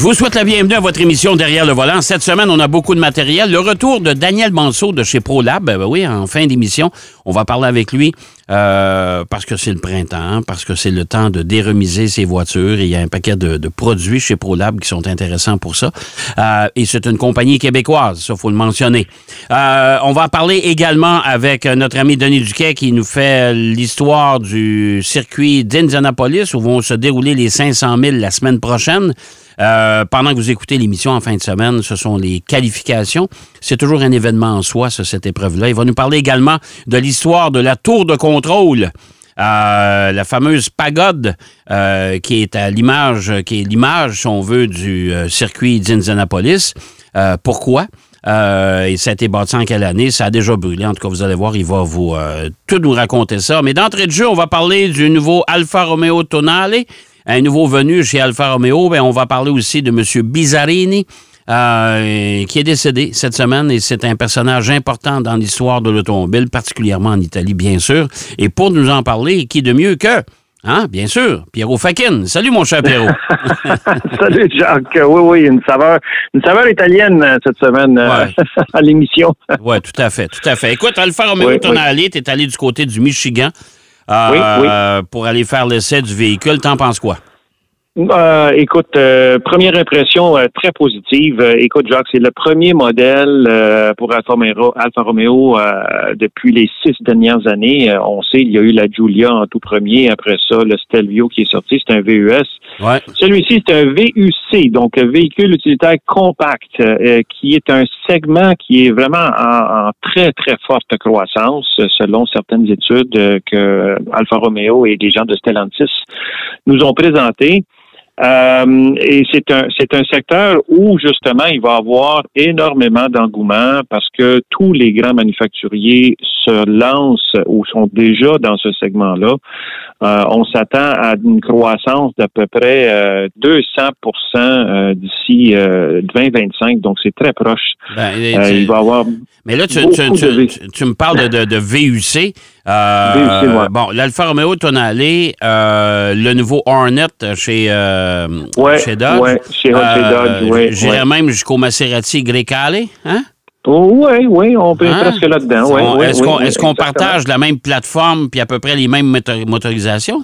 Je vous souhaite la bienvenue à votre émission Derrière le volant. Cette semaine, on a beaucoup de matériel. Le retour de Daniel Manceau de chez ProLab. Ben oui, en fin d'émission, on va parler avec lui euh, parce que c'est le printemps, parce que c'est le temps de déremiser ses voitures. Il y a un paquet de, produits chez ProLab qui sont intéressants pour ça. Euh, et c'est une compagnie québécoise, ça faut le mentionner. Euh, on va parler également avec notre ami Denis Duquet qui nous fait l'histoire du circuit d'Indianapolis où vont se dérouler les 500 000 la semaine prochaine. Euh, pendant que vous écoutez l'émission en fin de semaine, ce sont les qualifications. C'est toujours un événement en soi, cette épreuve-là. Il va nous parler également de l'histoire de la tour de contrôle. Euh, la fameuse pagode euh, qui est à l'image, si on veut, du circuit d'Indianapolis. pourquoi? et ça a été bâti en quelle année? Ça a déjà brûlé. En tout cas, vous allez voir, il va vous tout nous raconter ça. Mais d'entrée de jeu, on va parler du nouveau Alfa Romeo Tonale un nouveau venu chez Alfa Romeo, ben, on va parler aussi de M. Bizzarini. Euh, qui est décédé cette semaine et c'est un personnage important dans l'histoire de l'automobile, particulièrement en Italie, bien sûr. Et pour nous en parler, qui de mieux que, hein, bien sûr, Pierrot Fakin. Salut, mon cher Pierrot. Salut, Jacques. Oui, oui, une saveur, une saveur italienne euh, cette semaine euh, à l'émission. oui, tout à fait, tout à fait. Écoute, Alfa Romeo, oui, t'en allé, t'es allé du côté du Michigan euh, pour aller faire l'essai du véhicule. T'en penses quoi? Euh, écoute, euh, première impression très positive. écoute, Jacques, c'est le premier modèle pour Alfa Romeo, Alfa Romeo depuis les six dernières années. on sait, il y a eu la Giulia en tout premier. Après ça, le Stelvio qui est sorti, c'est un VUS. Ouais. Celui-ci, c'est un VUC, donc un véhicule utilitaire compact, qui est un segment qui est vraiment en, très, très forte croissance, selon certaines études que Alfa Romeo et les gens de Stellantis nous ont présentées. Euh, et c'est un c'est un secteur où justement il va y avoir énormément d'engouement parce que tous les grands manufacturiers se lancent ou sont déjà dans ce segment-là. Euh, on s'attend à une croissance d'à peu près 200% euh, d'ici 2025, donc c'est très proche. Ben, il va avoir. Mais là, tu, me parles de, de VUC. Euh, bon, l'Alfa Romeo Tonale, euh, le nouveau Hornet chez, euh, chez Dodge. Ouais, chez, Dodge, J'irais même jusqu'au Maserati Grecale, hein? oui, oui, on peut hein? presque là-dedans. est-ce qu'on partage la même plateforme puis à peu près les mêmes motorisations?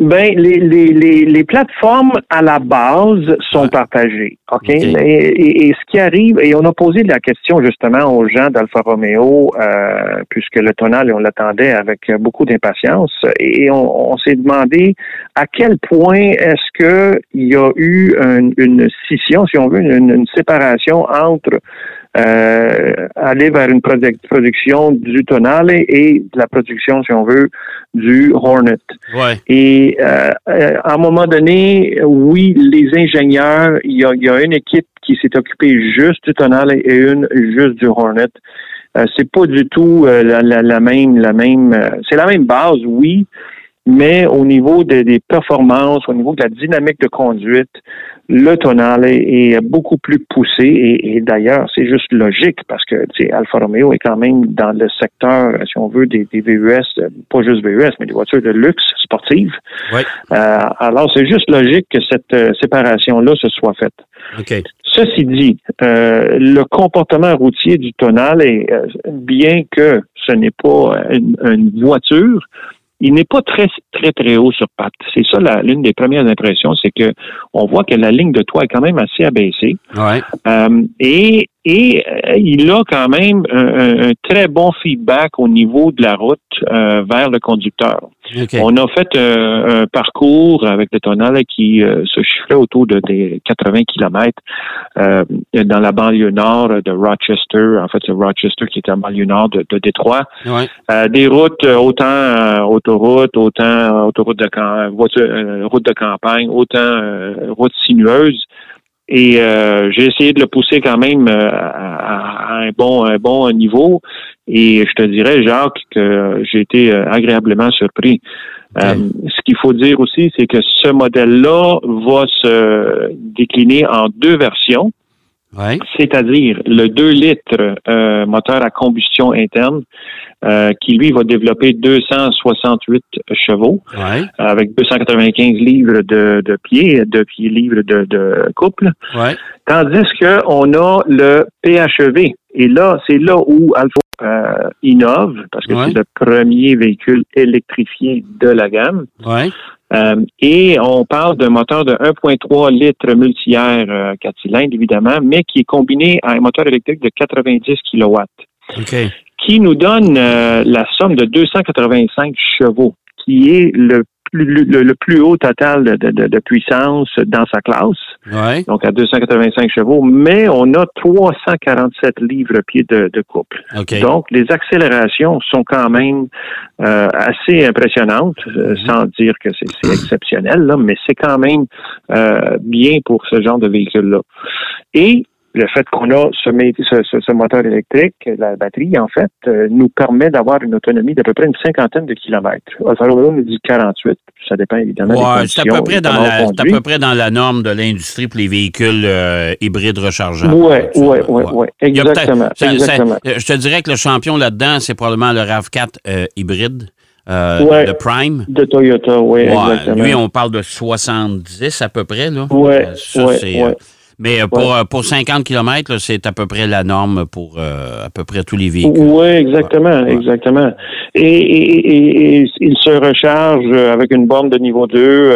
Ben, les, les, les, plateformes à la base sont partagées, ok? Et, ce qui arrive, et on a posé la question justement aux gens d'Alfa Romeo, euh, puisque le tonal, on l'attendait avec beaucoup d'impatience, et on, s'est demandé à quel point est-ce que il y a eu une scission, si on veut, une séparation entre aller vers une production du Tonale et de la production, si on veut, du Hornet. Et euh, euh, à un moment donné, oui, les ingénieurs, il y a, y a, une équipe qui s'est occupée juste du Tonale et une juste du Hornet. Euh, c'est pas du tout la, la, la, même, la même. c'est la même base, oui, mais au niveau des performances, au niveau de la dynamique de conduite, le tonal est, beaucoup plus poussé et, d'ailleurs, c'est juste logique parce que Alfa Romeo est quand même dans le secteur, si on veut, des, VUS, pas juste VUS, mais des voitures de luxe sportives. Euh, alors, c'est juste logique que cette euh, séparation-là se soit faite. Ceci dit, euh, le comportement routier du tonal est, bien que ce n'est pas une voiture, il n'est pas très, très, très haut sur patte. C'est ça l'une des premières impressions, c'est que on voit que la ligne de toit est quand même assez abaissée. Ouais. Euh, et et euh, il a quand même un, très bon feedback au niveau de la route euh, vers le conducteur. On a fait un parcours avec le tonal qui se chiffrait autour de des 80 km dans la banlieue nord de Rochester. En fait, c'est Rochester qui est en banlieue nord de, de Détroit. des routes autant autoroute, autant autoroute de voiture, route de campagne, autant routes sinueuses. Et euh, j'ai essayé de le pousser quand même euh, à, un bon un bon niveau. Et je te dirais, Jacques, que j'ai été euh, agréablement surpris. ce qu'il faut dire aussi, c'est que ce modèle-là va se décliner en deux versions. C'est-à-dire le 2 litres euh, moteur à combustion interne, euh, qui lui va développer 268 chevaux avec 295 livres de, de pieds, de pieds livres de, de couple. Tandis qu'on a le PHEV. Et là, c'est là où Alfa euh, innove, parce que c'est le premier véhicule électrifié de la gamme. Euh, et on parle d'un moteur de 1,3 litres multi-air 4 euh, cylindres, évidemment, mais qui est combiné à un moteur électrique de 90 kW. Qui nous donne euh, la somme de 285 chevaux, qui est le le, plus haut total de, puissance dans sa classe. Donc à 285 chevaux, mais on a 347 livres-pieds de, couple. Donc les accélérations sont quand même euh, assez impressionnantes, euh, mhm. sans dire que c'est exceptionnel, là, mais c'est quand même euh, bien pour ce genre de véhicule-là. Et le fait qu'on a ce, ce, moteur électrique, la batterie, en fait, euh, nous permet d'avoir une autonomie d'à peu près une cinquantaine de kilomètres. Alfa nous dit 48. Ça dépend évidemment des C'est à, peu près dans la, à peu près dans la norme de l'industrie pour les véhicules euh, hybrides rechargeables. Oui, oui, oui, oui. Exactement. je te dirais que le champion là-dedans, c'est probablement le RAV4 hybride. Euh, de Prime. De Toyota, oui, exactement. Lui, on parle de 70 à peu près. Là. Oui, ouais, mais euh, pour, euh, pour 50 km, c'est à peu près la norme pour euh, à peu près tous les véhicules. Oui, exactement, exactement. Et, il se recharge avec une borne de niveau 2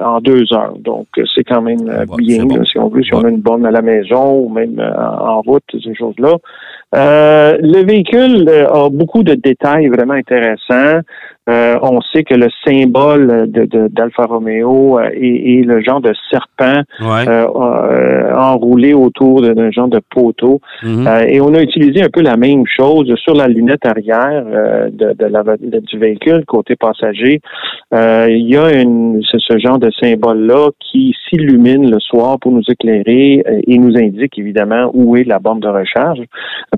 en deux heures. Donc, c'est quand même bien, si on veut, si on a une borne à la maison ou même en route, ces choses-là. le véhicule a beaucoup de détails vraiment intéressants. Euh, on sait que le symbole de, d'Alfa Romeo euh, est, le genre de serpent euh, enroulé autour d'un genre de poteau. Mhm. et on a utilisé un peu la même chose sur la lunette arrière de, la, du véhicule côté passager. Il y a une, ce, genre de symbole-là qui s'illumine le soir pour nous éclairer et nous indique évidemment où est la borne de recharge.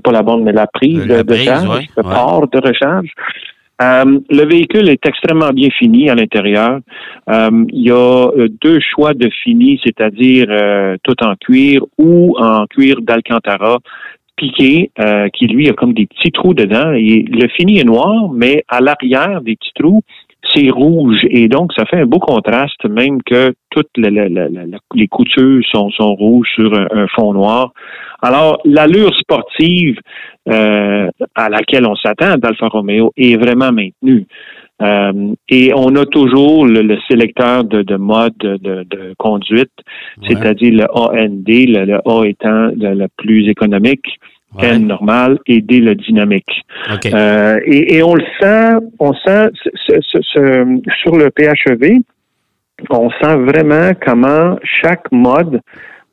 Pas la borne, mais la prise de, recharge, le port de recharge. Euh, le véhicule est extrêmement bien fini à l'intérieur. Euh, il y a euh, deux choix de fini, c'est-à-dire tout en cuir ou en cuir d'Alcantara piqué, qui lui a comme des petits trous dedans. Et le fini est noir, mais à l'arrière des petits trous, c'est rouge. Et donc, ça fait un beau contraste, même que toutes les, coutures sont, sont rouges sur un fond noir. Alors, l'allure sportive euh, à laquelle on s'attend d'Alfa Romeo est vraiment maintenue. Euh, et on a toujours le, sélecteur de, mode de, conduite, c'est-à-dire le AND, le, A étant le, plus économique, N normal et D le dynamique. Euh, et, on le sent, on sent sur le PHEV, on sent vraiment comment chaque mode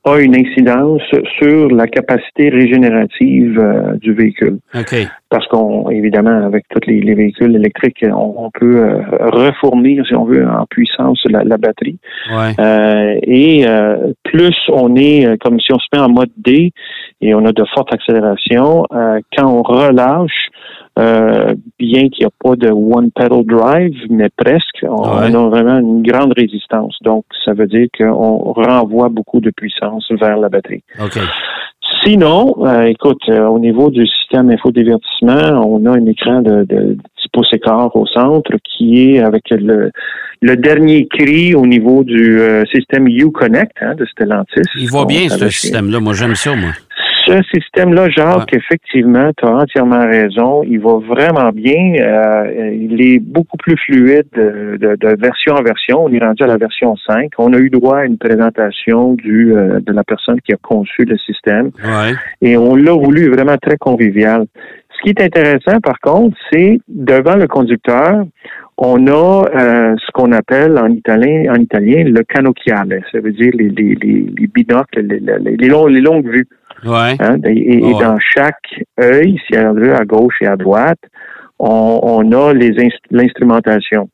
a une incidence sur la capacité régénérative euh, du véhicule. Parce qu'on, évidemment, avec tous les, véhicules électriques, on, peut euh, reformir, si on veut, en puissance la, la batterie. Euh, et plus on est, comme si on se met en mode D et on a de fortes accélérations, quand on relâche, euh, bien qu'il n'y a pas de one pedal drive, mais presque, on, a vraiment une grande résistance. Donc, ça veut dire qu'on renvoie beaucoup de puissance vers la batterie. Sinon, euh, écoute, euh, au niveau du système infodivertissement, on a un écran de, de pouces au centre qui est avec le, le dernier cri au niveau du système Uconnect hein, de Stellantis. Il va bien, ce système-là. Moi, j'aime ça, moi ce système-là, Jacques, effectivement, tu as entièrement raison. Il va vraiment bien. Euh, il est beaucoup plus fluide de, version en version. On est rendu à la version 5. On a eu droit à une présentation du euh, de la personne qui a conçu le système. Et on l'a voulu vraiment très convivial. Ce qui est intéressant, par contre, c'est devant le conducteur, on a euh, ce qu'on appelle en italien, en italien le canocchiale. Ça veut dire les, les, les, binocles, les, les, longues vues. Ouais. Hein, et, dans chaque œil, si on veut, à gauche et à droite, on, on a l'instrumentation.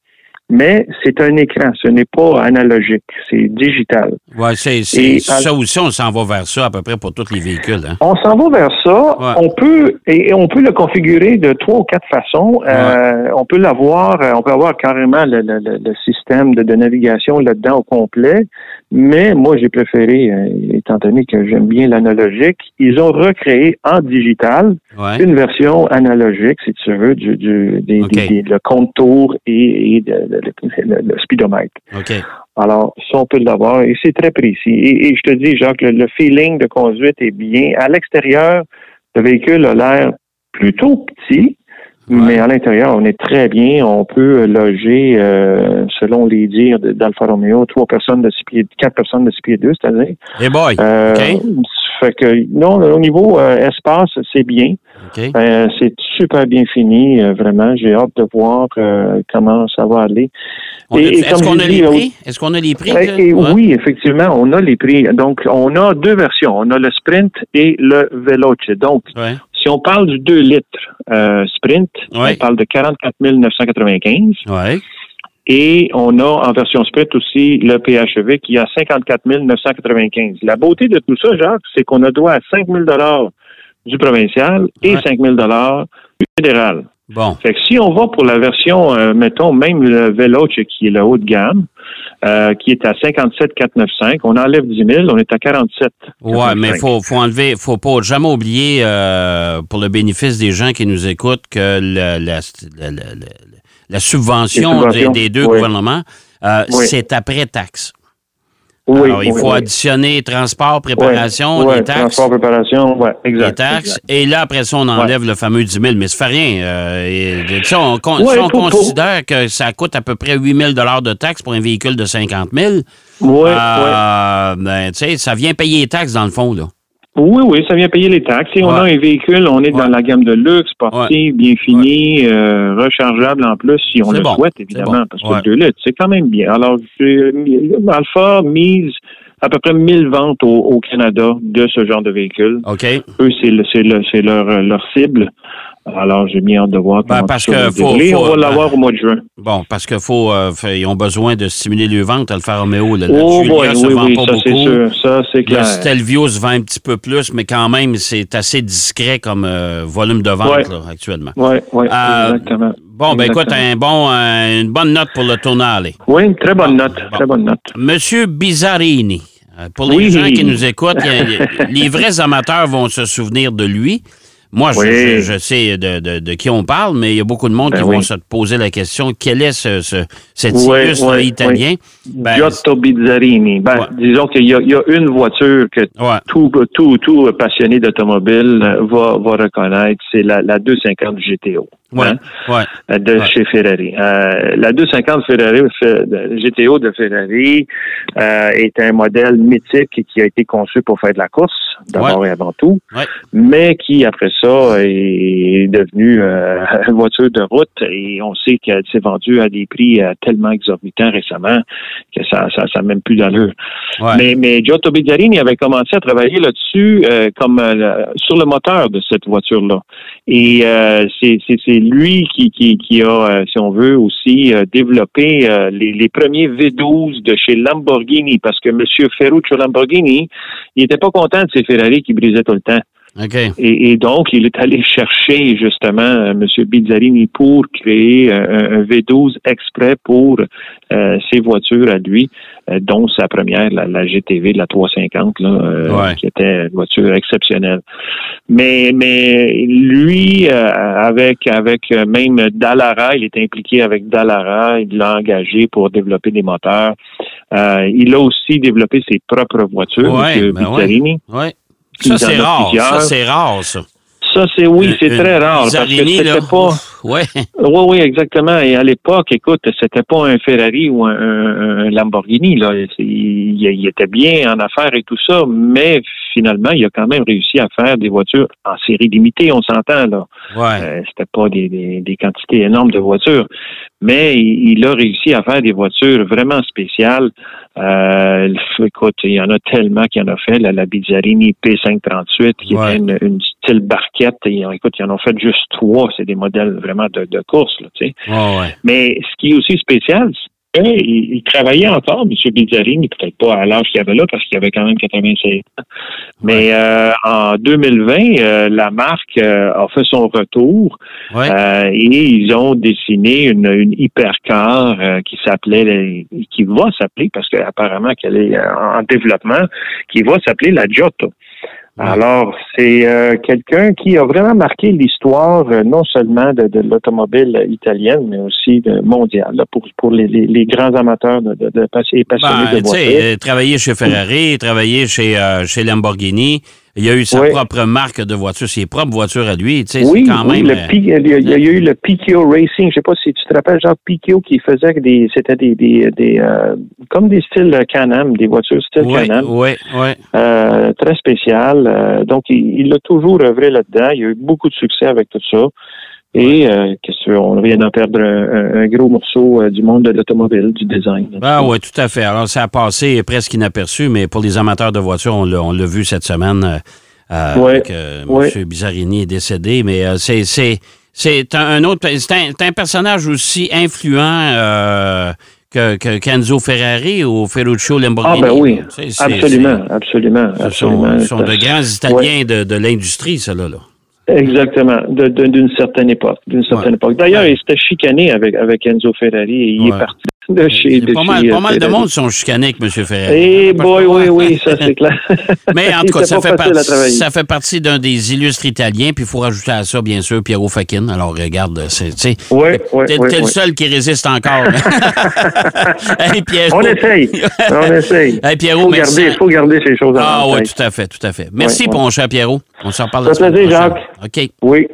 mais c'est un écran, ce n'est pas analogique, c'est digital. Oui, c'est, c'est ça aussi, on s'en va vers ça à peu près pour tous les véhicules. Hein? On s'en va vers ça. On peut et on peut le configurer de trois ou quatre façons. Euh, on peut l'avoir, euh, on peut avoir carrément le, le, le système de, de navigation là-dedans au complet. Mais moi, j'ai préféré, euh, étant donné que j'aime bien l'analogique, ils ont recréé en digital une version analogique, si tu veux, du, du des, le contour et, le, speedomètre. Alors, ça, on peut l'avoir et c'est très précis. Et, je te dis, Jacques, le, feeling de conduite est bien. À l'extérieur, le véhicule a l'air plutôt petit, mais à l'intérieur, on est très bien. On peut loger, euh, selon les dires d'Alfa Romeo, trois personnes de six pieds, quatre personnes de six pieds deux, c'est-à-dire. Hey boy. Euh, Fait que non, au niveau euh, espace, c'est bien. Euh, c'est super bien fini, vraiment. J'ai hâte de voir comment ça va aller. Est-ce qu'on a, les prix? Est-ce qu'on a les prix? Oui, effectivement, on a les prix. Donc, on a deux versions. On a le Sprint et le Veloce. Donc, si on parle du 2 litres euh, Sprint, on parle de 44 995. Ouais. Et on a en version Sprint aussi le PHEV qui a 54 995. La beauté de tout ça, Jacques, c'est qu'on a droit à 5 000 du provincial et 5 000 du fédéral. Bon. Fait que si on va pour la version, euh, mettons, même le Veloce qui est le haut de gamme, euh, qui est à 57 495, on enlève 10 000, on est à 47. Ouais, mais faut faut enlever, faut pas jamais oublier euh, pour le bénéfice des gens qui nous écoutent que la, la, subvention des, deux gouvernements, c'est après taxe. Alors, il faut additionner transport, préparation, les taxes. Transport, préparation, oui, exact. Les taxes. Et là, après ça, on enlève le fameux 10 000, mais ça fait rien. Euh, on, considère que ça coûte à peu près 8 000 de taxes pour un véhicule de 50 000, oui, euh, ben, ça vient payer les taxes dans le fond, là. Oui, oui, ça vient payer les taxes. Et on a un véhicule, on est dans la gamme de luxe, sportif, bien fini, euh, rechargeable en plus, si on le souhaite, évidemment, parce que le 2 litres, c'est quand même bien. Alors, Alpha mise à peu près 1000 ventes au, Canada de ce genre de véhicule. OK. Eux, c'est leur, leur cible. Alors, j'ai bien hâte de voir ben, parce que faut, On va l'avoir au mois de juin. Bon, parce que faut, euh, ils ont besoin de stimuler les ventes. Alfa Romeo, le, oh, se vend pas ça, beaucoup. Sûr. Ça, c'est clair. Le Stelvio se vend un petit peu plus, mais quand même, c'est assez discret comme euh, volume de vente là, actuellement. Oui, oui, euh, exactement. Bon, ben écoute, un bon, une bonne note pour le tournal. Oui, une très bonne note. Très bonne note. Monsieur Bizzarini, pour les gens qui nous écoutent, les vrais amateurs vont se souvenir de lui. Moi, je, sais de, qui on parle, mais il y a beaucoup de monde ben qui vont se poser la question quel est ce, ce cet illustre italien? Ben, Giotto Bizzarini. Ben, Disons qu'il y, a une voiture que tout, tout, tout passionné d'automobile va, va reconnaître, c'est la, la 250 GTO. Hein, de chez Ferrari. Euh, la 250 Ferrari, GTO de Ferrari euh, est un modèle mythique qui a été conçu pour faire de la course, d'abord et avant tout, mais qui, après ça, est devenu euh, une voiture de route. Et on sait qu'elle s'est vendue à des prix tellement exorbitants récemment que ça ça, ça même plus d'allure. Mais, mais Giotto Bizzarini avait commencé à travailler là-dessus comme sur le moteur de cette voiture-là. Et c'est lui qui, qui, a, euh, si on veut, aussi euh, développé euh, les, premiers V12 de chez Lamborghini, parce que M. Ferruccio Lamborghini, il n'était pas content de ces Ferrari qui brisaient tout le temps. Et, donc, il est allé chercher justement euh, M. Bizzarini pour créer un, V12 exprès pour euh, ses voitures à lui, euh, dont sa première, la, GTV, la 350, là, qui était une voiture exceptionnelle. Mais, mais lui, avec, avec même Dallara, il est impliqué avec Dallara, il l'a engagé pour développer des moteurs. il a aussi développé ses propres voitures, M. Ben Bizzarini. Ça, c'est rare. Ça, c'est rare, ça. Ça, c'est oui, c'est très rare parce que c'était pas. Ouais. Oui, oui, exactement. Et à l'époque, écoute, c'était pas un Ferrari ou un, Lamborghini là. Il, il, était bien en affaires et tout ça, mais finalement, il a quand même réussi à faire des voitures en série limitée, on s'entend là. Ouais. Euh, C'était pas des, des, des quantités énormes de voitures, mais il, il a réussi à faire des voitures vraiment spéciales. Euh, écoute, il y en a tellement qu'il en a fait. La, la Bizzarini P538, qui Ouais. est une, une style barquette. Et, écoute, ils en ont fait juste trois. C'est des modèles vraiment de, de course, là, tu sais. Ouais, ouais. Mais ce qui est aussi spécial, qu'il il travaillait encore, M. Bizzarini, peut-être pas à l'âge qu'il avait là, parce qu'il avait quand même 86 ans. Mais euh, en 2020, euh, la marque euh, a fait son retour Ouais. euh, et ils ont dessiné une, une hypercar euh, qui s'appelait, qui va s'appeler, parce qu'apparemment qu'elle est euh, en développement, qui va s'appeler la Giotto. Alors, c'est euh, quelqu'un qui a vraiment marqué l'histoire euh, non seulement de, de l'automobile italienne, mais aussi de, mondiale, là, pour, pour les, les, les grands amateurs de, de, de passionnés Ben, de voitures. euh, travailler chez Ferrari, travailler chez, euh, chez Lamborghini. Il a eu sa propre marque de voiture, ses propres voitures à lui. Tu sais, Oui, quand oui, même. le P- il, y a, il y a eu le PKO Racing. Je sais pas si tu te rappelles, Jacques Piquot, qui faisait des, c'était des, des, des euh, comme des styles Can-Am, des voitures style Can-Am, oui, oui. euh, très spéciales. Euh, donc, il, il a toujours œuvré là-dedans. Il a eu beaucoup de succès avec tout ça. Et euh, qu'est-ce que on vient d'en perdre un, un gros morceau euh, du monde de l'automobile, du design. Ah oui, tout à fait. Alors, ça a passé presque inaperçu, mais pour les amateurs de voitures, on l'a, vu cette semaine. euh, Ouais, ouais. M. Bizzarini est décédé, mais euh, c'est, c'est, c'est un, autre. C'est un, personnage aussi influent euh, que, que Kenzo Ferrari ou Ferruccio Ah Lamborghini. ben oui, absolument, absolument, c'est- Ce sont, absolument. ce sont de grands Italiens de, de l'industrie, ceux-là. Là. Exactement, d'une certaine époque, d'une certaine Ouais. époque. D'ailleurs, Ouais. il s'était chicané avec avec Enzo Ferrari et il Ouais. est parti de chez C'est de pas, mal, chez, pas euh, mal de monde sont chicanés M. Ferrari. Eh boy, oui, oui, ça c'est clair. Mais en tout cas, ça fait, partie, ça fait partie d'un des illustres Italiens. Puis il faut rajouter à ça, bien sûr, Piero Fachin. Alors, regarde, c'est, tu sais, Ouais, ouais, t'es, le seul qui résiste encore. hey. On essaye, on essaye. Hey, Pierrot, faut merci. garder, faut garder ces choses en Ah oui, tout à fait, tout à fait. Merci, mon cher Pierrot. On s'en reparle Ça la semaine prochaine. OK. Oui,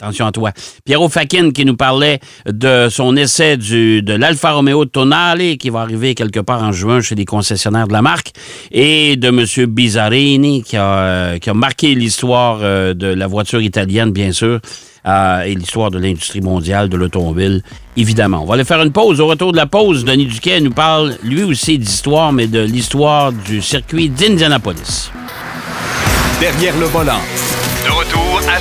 Attention à toi. Pierrot Fakin qui nous parlait de son essai du, de l'Alfa Romeo Tonale qui va arriver quelque part en juin chez les concessionnaires de la marque et de M. Bizzarini qui a, euh, qui a marqué l'histoire euh, de la voiture italienne, bien sûr, euh, et l'histoire de l'industrie mondiale de l'automobile, évidemment. On va aller faire une pause. Au retour de la pause, Denis Duquet nous parle lui aussi d'histoire, mais de l'histoire du circuit d'Indianapolis. Derrière le volant. De retour